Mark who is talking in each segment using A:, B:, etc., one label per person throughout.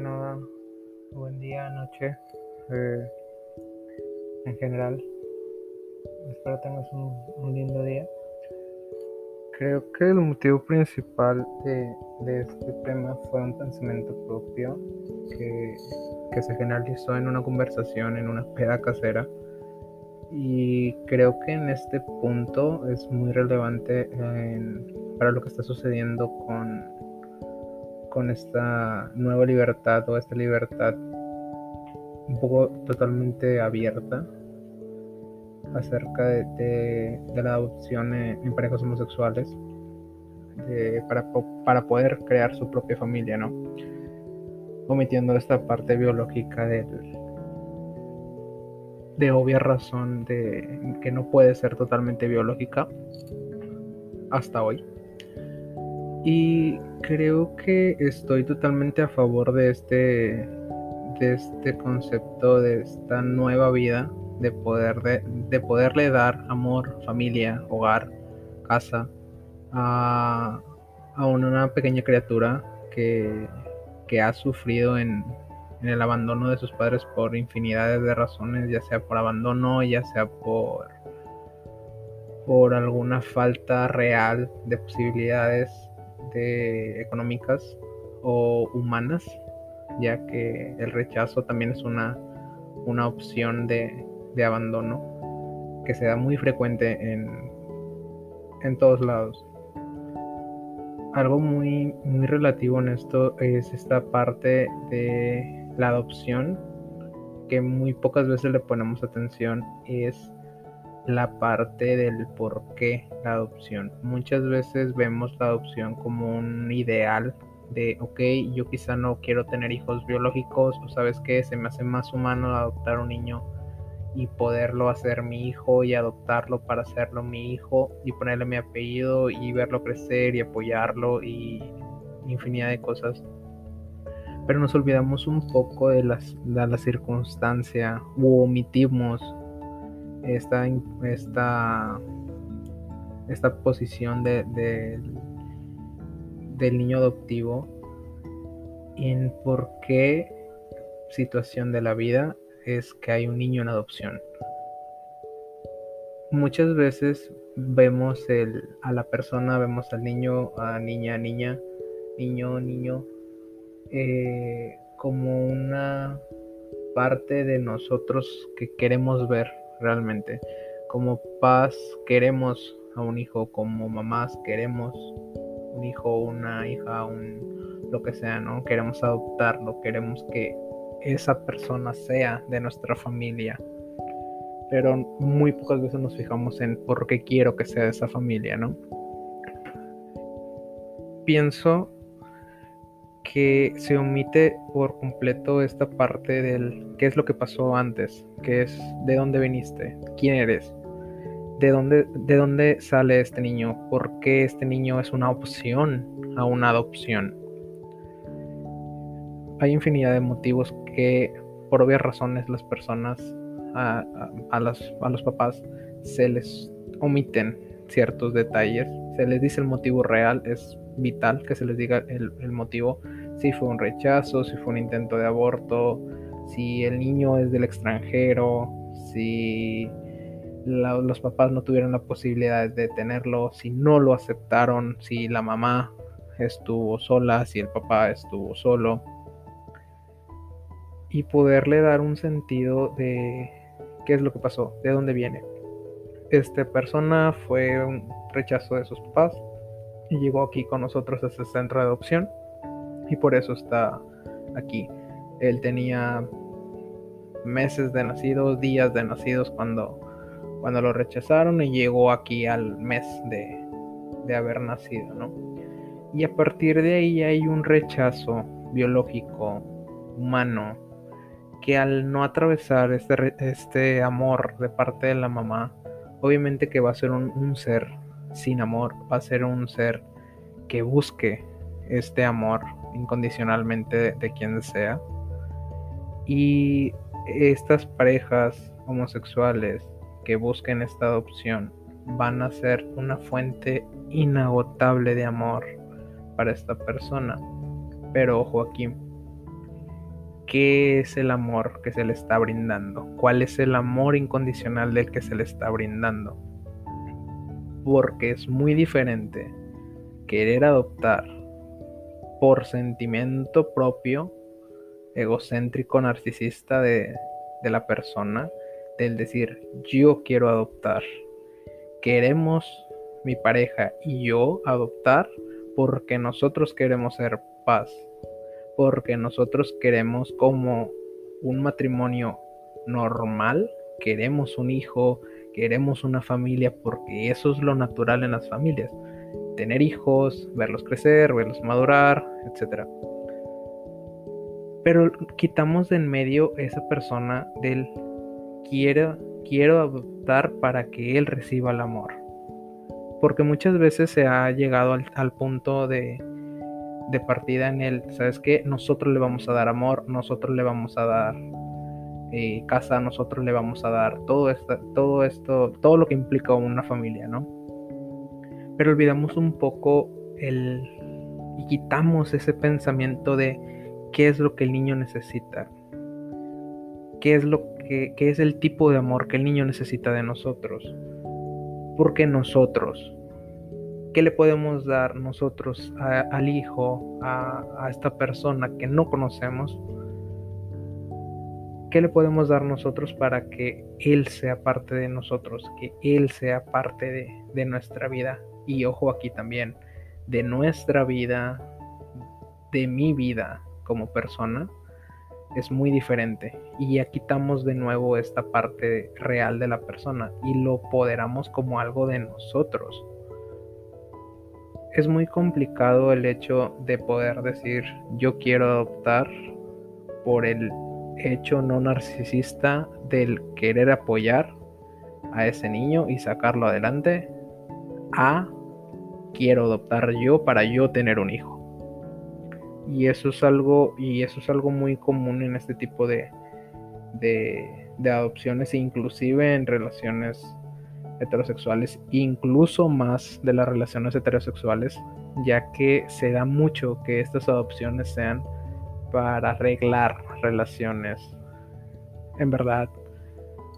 A: nada, buen día, noche, eh, en general. Espero tengas un, lindo día. Creo que el motivo principal de, este tema fue un pensamiento propio que, se generalizó en una conversación, en una peda casera. Y creo que en este punto es muy relevante para lo que está sucediendo con con esta nueva libertad o esta libertad un poco totalmente abierta acerca de, la adopción en, parejas homosexuales para, para, poder crear su propia familia, ¿no? Omitiendo esta parte biológica del, de obvia razón de que no puede ser totalmente biológica hasta hoy. Y creo que estoy totalmente a favor de este, de este concepto, de esta nueva vida, de, poder de, poderle dar amor, familia, hogar, casa a, una pequeña criatura que, ha sufrido en, en el abandono de sus padres por infinidades de razones, ya sea por abandono, ya sea por por alguna falta real de posibilidades económicas o humanas, ya que el rechazo también es una, una opción de, abandono que se da muy frecuente en, en todos lados. Algo muy, muy relativo en esto es esta parte de la adopción que muy pocas veces le ponemos atención es la parte del por qué la adopción. Muchas veces vemos la adopción como un ideal de, ok, yo quizá no quiero tener hijos biológicos o sabes qué, se me hace más humano adoptar un niño y poderlo hacer mi hijo y adoptarlo para hacerlo mi hijo y ponerle mi apellido y verlo crecer y apoyarlo y infinidad de cosas. Pero nos olvidamos un poco de, las, de la circunstancia u omitimos esta, esta, esta posición de, del niño adoptivo en por qué situación de la vida es que hay un niño en adopción. Muchas veces vemos el, a la persona, vemos al niño, a niña, niña, niño, niño, eh, como una parte de nosotros que queremos ver realmente. Como papás queremos a un hijo, como mamás queremos un hijo, una hija, un lo que sea, ¿no? Queremos adoptarlo, queremos que esa persona sea de nuestra familia. Pero muy pocas veces nos fijamos en por qué quiero que sea de esa familia, ¿no? Pienso que se omite por completo esta parte del qué es lo que pasó antes, qué es de dónde viniste, quién eres, de dónde, de dónde sale este niño, por qué este niño es una opción a una adopción. Hay infinidad de motivos que por obvias razones las personas, a, a, los papás, se les omiten ciertos detalles, se les dice el motivo real, es vital que se les diga el, motivo, si fue un rechazo, si fue un intento de aborto, si el niño es del extranjero, si los papás no tuvieron la posibilidad de tenerlo, si no lo aceptaron, si la mamá estuvo sola, si el papá estuvo solo. Y poderle dar un sentido de qué es lo que pasó, de dónde viene. Esta persona fue un rechazo de sus papás, y llegó aquí con nosotros a ese centro de adopción y por eso está aquí. Él tenía meses de nacidos, días de nacidos cuando, cuando lo rechazaron y llegó aquí al mes de, de haber nacido, ¿no? Y a partir de ahí hay un rechazo biológico, humano, que al no atravesar este, este amor de parte de la mamá, obviamente que va a ser un ser sin amor, va a ser un ser que busque este amor incondicionalmente de, quien sea. Y estas parejas homosexuales que busquen esta adopción van a ser una fuente inagotable de amor para esta persona. Pero ojo aquí, qué es el amor que se le está brindando, cuál es el amor incondicional del que se le está brindando. Porque es muy diferente querer adoptar por sentimiento propio, egocéntrico, narcisista de, de la persona, del decir yo quiero adoptar. Queremos mi pareja y yo adoptar porque nosotros queremos ser paz, porque nosotros queremos como un matrimonio normal, queremos un hijo, queremos una familia, porque eso es lo natural en las familias. Tener hijos, verlos crecer, verlos madurar, etc. Pero quitamos de en medio esa persona del quiero, quiero adoptar para que él reciba el amor. Porque muchas veces se ha llegado al punto de, de partida en el, ¿sabes qué? Nosotros le vamos a dar amor, nosotros le vamos a dar eh, casa, nosotros le vamos a dar todo esto, todo esto, todo lo que implica una familia, ¿no? Pero olvidamos un poco el y quitamos ese pensamiento de qué es lo que el niño necesita, qué es lo que qué es el tipo de amor que el niño necesita de nosotros, porque nosotros ¿Qué le podemos dar nosotros al hijo, a, esta persona que no conocemos? ¿Qué le podemos dar nosotros para que Él sea parte de nosotros, que Él sea parte de, nuestra vida? Y ojo aquí también, de nuestra vida, de mi vida como persona, es muy diferente. Y ya quitamos de nuevo esta parte real de la persona y lo poderamos como algo de nosotros es muy complicado el hecho de poder decir yo quiero adoptar por el hecho no narcisista del querer apoyar a ese niño y sacarlo adelante a quiero adoptar yo para yo tener un hijo. Y eso es algo y eso es algo muy común en este tipo de de, de adopciones inclusive en relaciones heterosexuales, incluso más de las relaciones heterosexuales, ya que se da mucho que estas adopciones sean para arreglar relaciones. En verdad,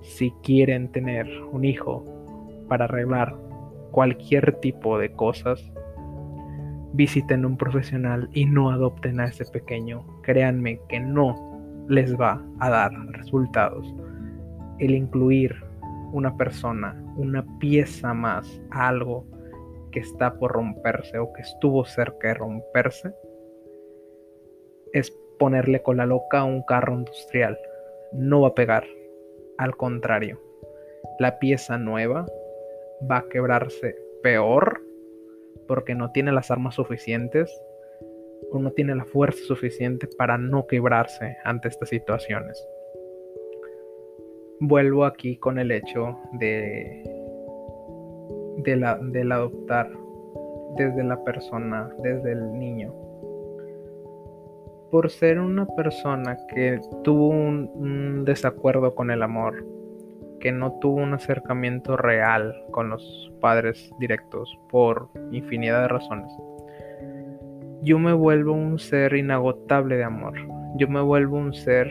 A: si quieren tener un hijo para arreglar cualquier tipo de cosas, visiten un profesional y no adopten a ese pequeño. Créanme que no les va a dar resultados. El incluir una persona, una pieza más, algo que está por romperse o que estuvo cerca de romperse, es ponerle con la loca a un carro industrial. No va a pegar. Al contrario, la pieza nueva va a quebrarse peor porque no tiene las armas suficientes o no tiene la fuerza suficiente para no quebrarse ante estas situaciones vuelvo aquí con el hecho de, de del adoptar desde la persona, desde el niño. Por ser una persona que tuvo un, desacuerdo con el amor, que no tuvo un acercamiento real con los padres directos por infinidad de razones, yo me vuelvo un ser inagotable de amor. Yo me vuelvo un ser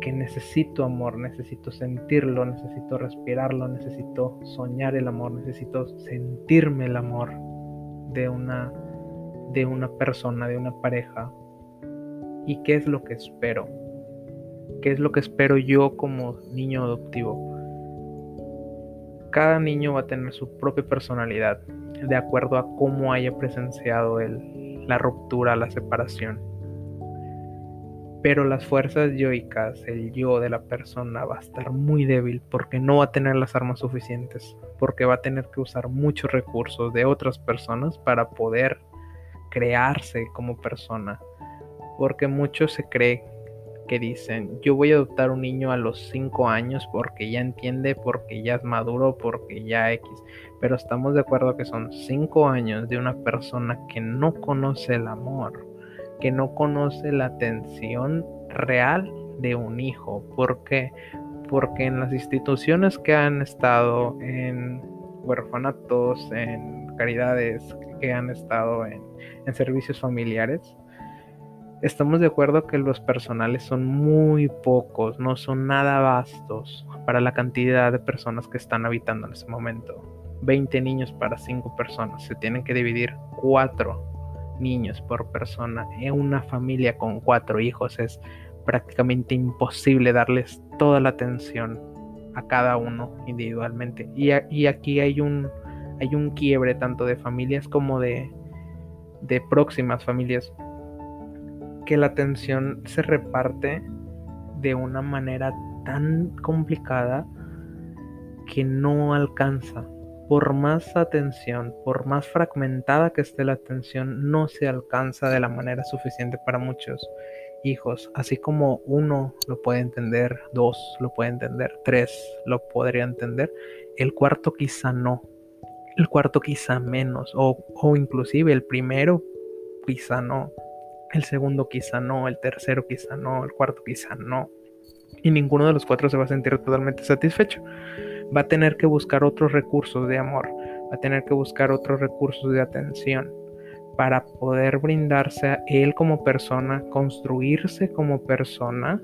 A: que necesito amor, necesito sentirlo, necesito respirarlo, necesito soñar el amor, necesito sentirme el amor de una de una persona, de una pareja. ¿Y qué es lo que espero? ¿Qué es lo que espero yo como niño adoptivo? Cada niño va a tener su propia personalidad de acuerdo a cómo haya presenciado el, la ruptura, la separación. Pero las fuerzas yoicas, el yo de la persona va a estar muy débil porque no va a tener las armas suficientes, porque va a tener que usar muchos recursos de otras personas para poder crearse como persona. Porque muchos se cree que dicen, yo voy a adoptar un niño a los 5 años porque ya entiende, porque ya es maduro, porque ya X. Pero estamos de acuerdo que son 5 años de una persona que no conoce el amor que no conoce la atención real de un hijo. ¿Por qué? Porque en las instituciones que han estado en huerfanatos, en caridades, que han estado en, servicios familiares, Estamos de acuerdo que los personales son muy pocos, no son nada vastos para la cantidad de personas que están habitando en ese momento. 20 niños para 5 personas. Se tienen que dividir 4 niños por persona en una familia con 4 hijos. Es prácticamente imposible darles toda la atención a cada uno individualmente. Y, y aquí hay un, hay un quiebre tanto de familias como de, de próximas familias que la atención se reparte de una manera tan complicada que no alcanza. Por más atención, por más fragmentada que esté la atención, no se alcanza de la manera suficiente para muchos hijos. Así como uno lo puede entender, dos lo puede entender, tres lo podría entender, el cuarto quizá no. El cuarto quizá menos, o, o inclusive el primero quizá no el segundo quizá no, el tercero quizá no, el cuarto quizá no. Y ninguno de los cuatro se va a sentir totalmente satisfecho. Va a tener que buscar otros recursos de amor, va a tener que buscar otros recursos de atención para poder brindarse a él como persona, construirse como persona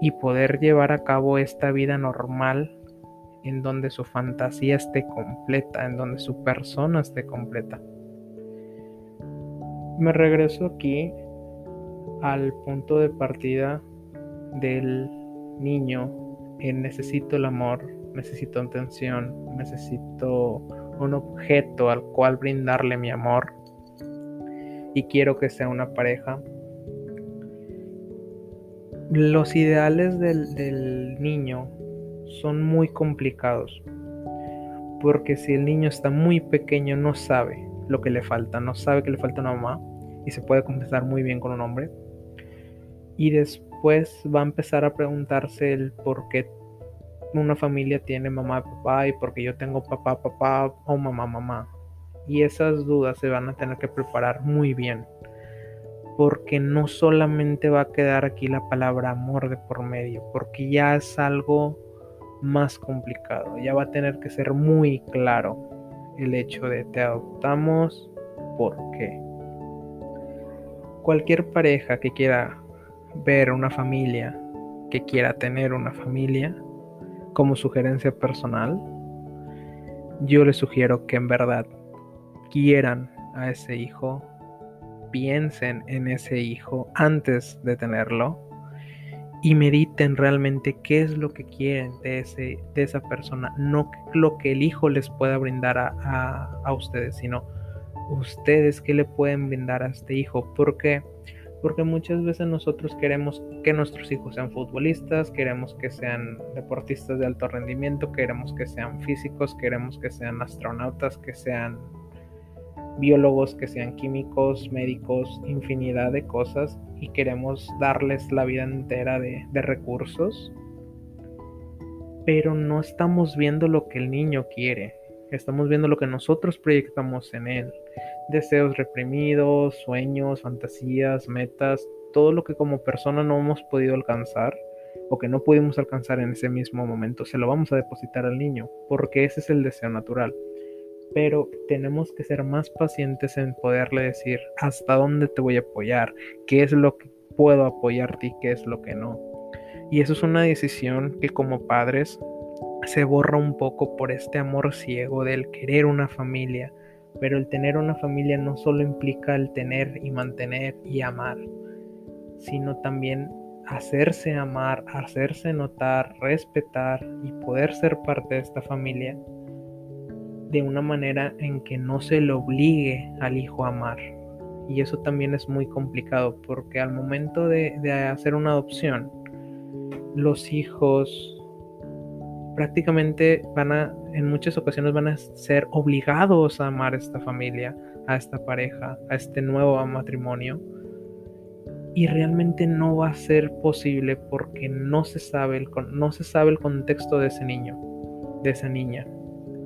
A: y poder llevar a cabo esta vida normal en donde su fantasía esté completa, en donde su persona esté completa me regreso aquí al punto de partida del niño en necesito el amor, necesito atención, necesito un objeto al cual brindarle mi amor y quiero que sea una pareja. Los ideales del, del niño son muy complicados porque si el niño está muy pequeño no sabe lo que le falta, no sabe que le falta una mamá y se puede compensar muy bien con un hombre. Y después va a empezar a preguntarse el por qué una familia tiene mamá y papá y por qué yo tengo papá, papá o mamá, mamá. Y esas dudas se van a tener que preparar muy bien. Porque no solamente va a quedar aquí la palabra amor de por medio, porque ya es algo más complicado. Ya va a tener que ser muy claro el hecho de te adoptamos, ¿por qué? Cualquier pareja que quiera ver una familia, que quiera tener una familia, como sugerencia personal, yo les sugiero que en verdad quieran a ese hijo, piensen en ese hijo antes de tenerlo y mediten realmente qué es lo que quieren de, ese, de esa persona, no lo que el hijo les pueda brindar a, a, ustedes, sino ustedes qué le pueden brindar a este hijo. ¿Por qué? Porque muchas veces nosotros queremos que nuestros hijos sean futbolistas, queremos que sean deportistas de alto rendimiento, queremos que sean físicos, queremos que sean astronautas, que sean biólogos, que sean químicos, médicos, infinidad de cosas y queremos darles la vida entera de, recursos, pero no estamos viendo lo que el niño quiere, estamos viendo lo que nosotros proyectamos en él, deseos reprimidos, sueños, fantasías, metas, todo lo que como persona no hemos podido alcanzar o que no pudimos alcanzar en ese mismo momento, se lo vamos a depositar al niño, porque ese es el deseo natural pero tenemos que ser más pacientes en poderle decir hasta dónde te voy a apoyar, qué es lo que puedo apoyarte y qué es lo que no. Y eso es una decisión que como padres se borra un poco por este amor ciego del querer una familia, pero el tener una familia no solo implica el tener y mantener y amar, sino también hacerse amar, hacerse notar, respetar y poder ser parte de esta familia de una manera en que no se le obligue al hijo a amar. Y eso también es muy complicado porque al momento de, hacer una adopción, los hijos prácticamente van a, en muchas ocasiones van a ser obligados a amar a esta familia, a esta pareja, a este nuevo matrimonio. Y realmente no va a ser posible porque no se sabe el, no se sabe el contexto de ese niño, de esa niña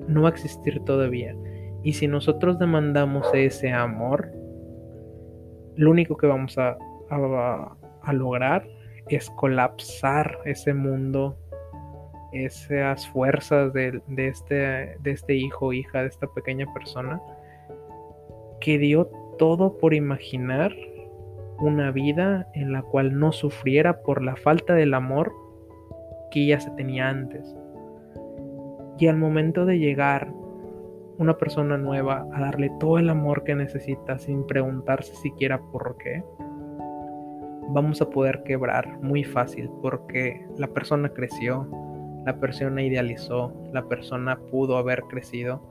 A: no va a existir todavía. Y si nosotros demandamos ese amor, lo único que vamos a, a, lograr es colapsar ese mundo, esas fuerzas de, de, este, de este hijo hija, de esta pequeña persona, que dio todo por imaginar una vida en la cual no sufriera por la falta del amor que ya se tenía antes. Y al momento de llegar una persona nueva a darle todo el amor que necesita sin preguntarse siquiera por qué, vamos a poder quebrar muy fácil porque la persona creció, la persona idealizó, la persona pudo haber crecido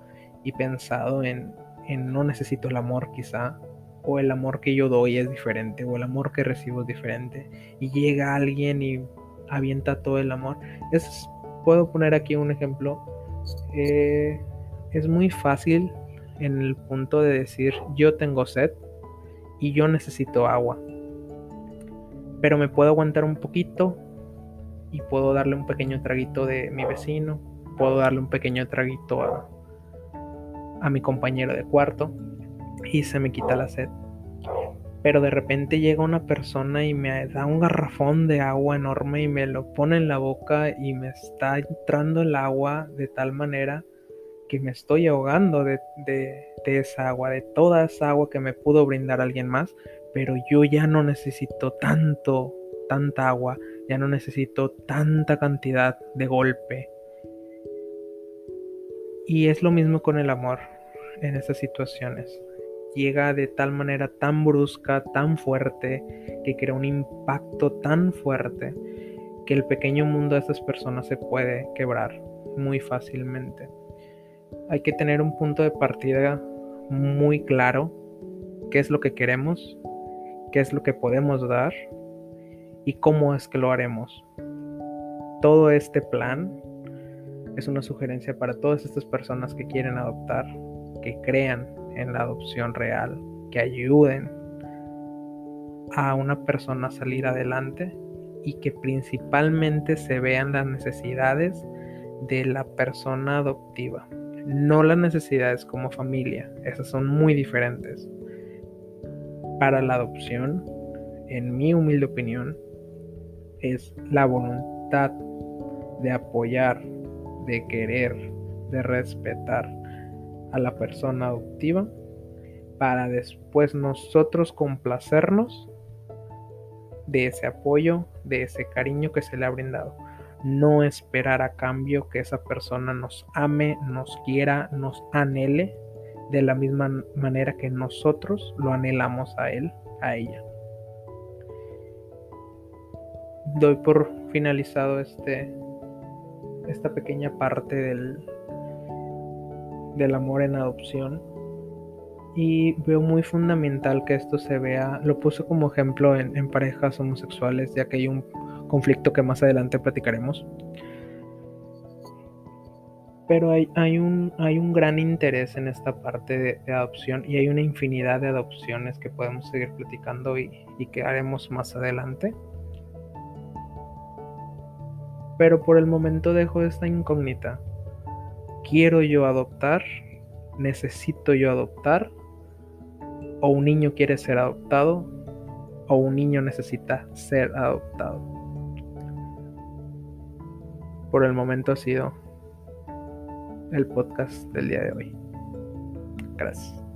A: y pensado en, en no necesito el amor quizá, o el amor que yo doy es diferente, o el amor que recibo es diferente, y llega alguien y avienta todo el amor. Es, puedo poner aquí un ejemplo. Eh, es muy fácil en el punto de decir yo tengo sed y yo necesito agua. Pero me puedo aguantar un poquito y puedo darle un pequeño traguito de mi vecino, puedo darle un pequeño traguito a, a mi compañero de cuarto y se me quita la sed. Pero de repente llega una persona y me da un garrafón de agua enorme y me lo pone en la boca y me está entrando el agua de tal manera que me estoy ahogando de, esa agua, de toda esa agua que me pudo brindar alguien más, pero yo ya no necesito tanto, tanta agua, ya no necesito tanta cantidad de golpe. Y es lo mismo con el amor en esas situaciones. Llega de tal manera tan brusca, tan fuerte, que crea un impacto tan fuerte que el pequeño mundo de esas personas se puede quebrar muy fácilmente hay que tener un punto de partida muy claro, qué es lo que queremos, qué es lo que podemos dar y cómo es que lo haremos. Todo este plan es una sugerencia para todas estas personas que quieren adoptar, que crean en la adopción real, que ayuden a una persona a salir adelante y que principalmente se vean las necesidades de la persona adoptiva no las necesidades como familia, esas son muy diferentes. Para la adopción, en mi humilde opinión, es la voluntad de apoyar, de querer, de respetar a la persona adoptiva para después nosotros complacernos de ese apoyo, de ese cariño que se le ha brindado no esperar a cambio que esa persona nos ame, nos quiera, nos anhele de la misma manera que nosotros lo anhelamos a él, a ella. Doy por finalizado este esta pequeña parte del del amor en adopción y veo muy fundamental que esto se vea, lo puse como ejemplo en, parejas homosexuales, ya que hay un conflicto que más adelante platicaremos. Pero hay, hay, un, hay un gran interés en esta parte de, adopción y hay una infinidad de adopciones que podemos seguir platicando y que haremos más adelante. Pero por el momento dejo esta incógnita. ¿Quiero yo adoptar? ¿Necesito yo adoptar? ¿O un niño quiere ser adoptado? ¿O un niño necesita ser adoptado? por el momento ha sido el podcast del día de hoy. Gracias.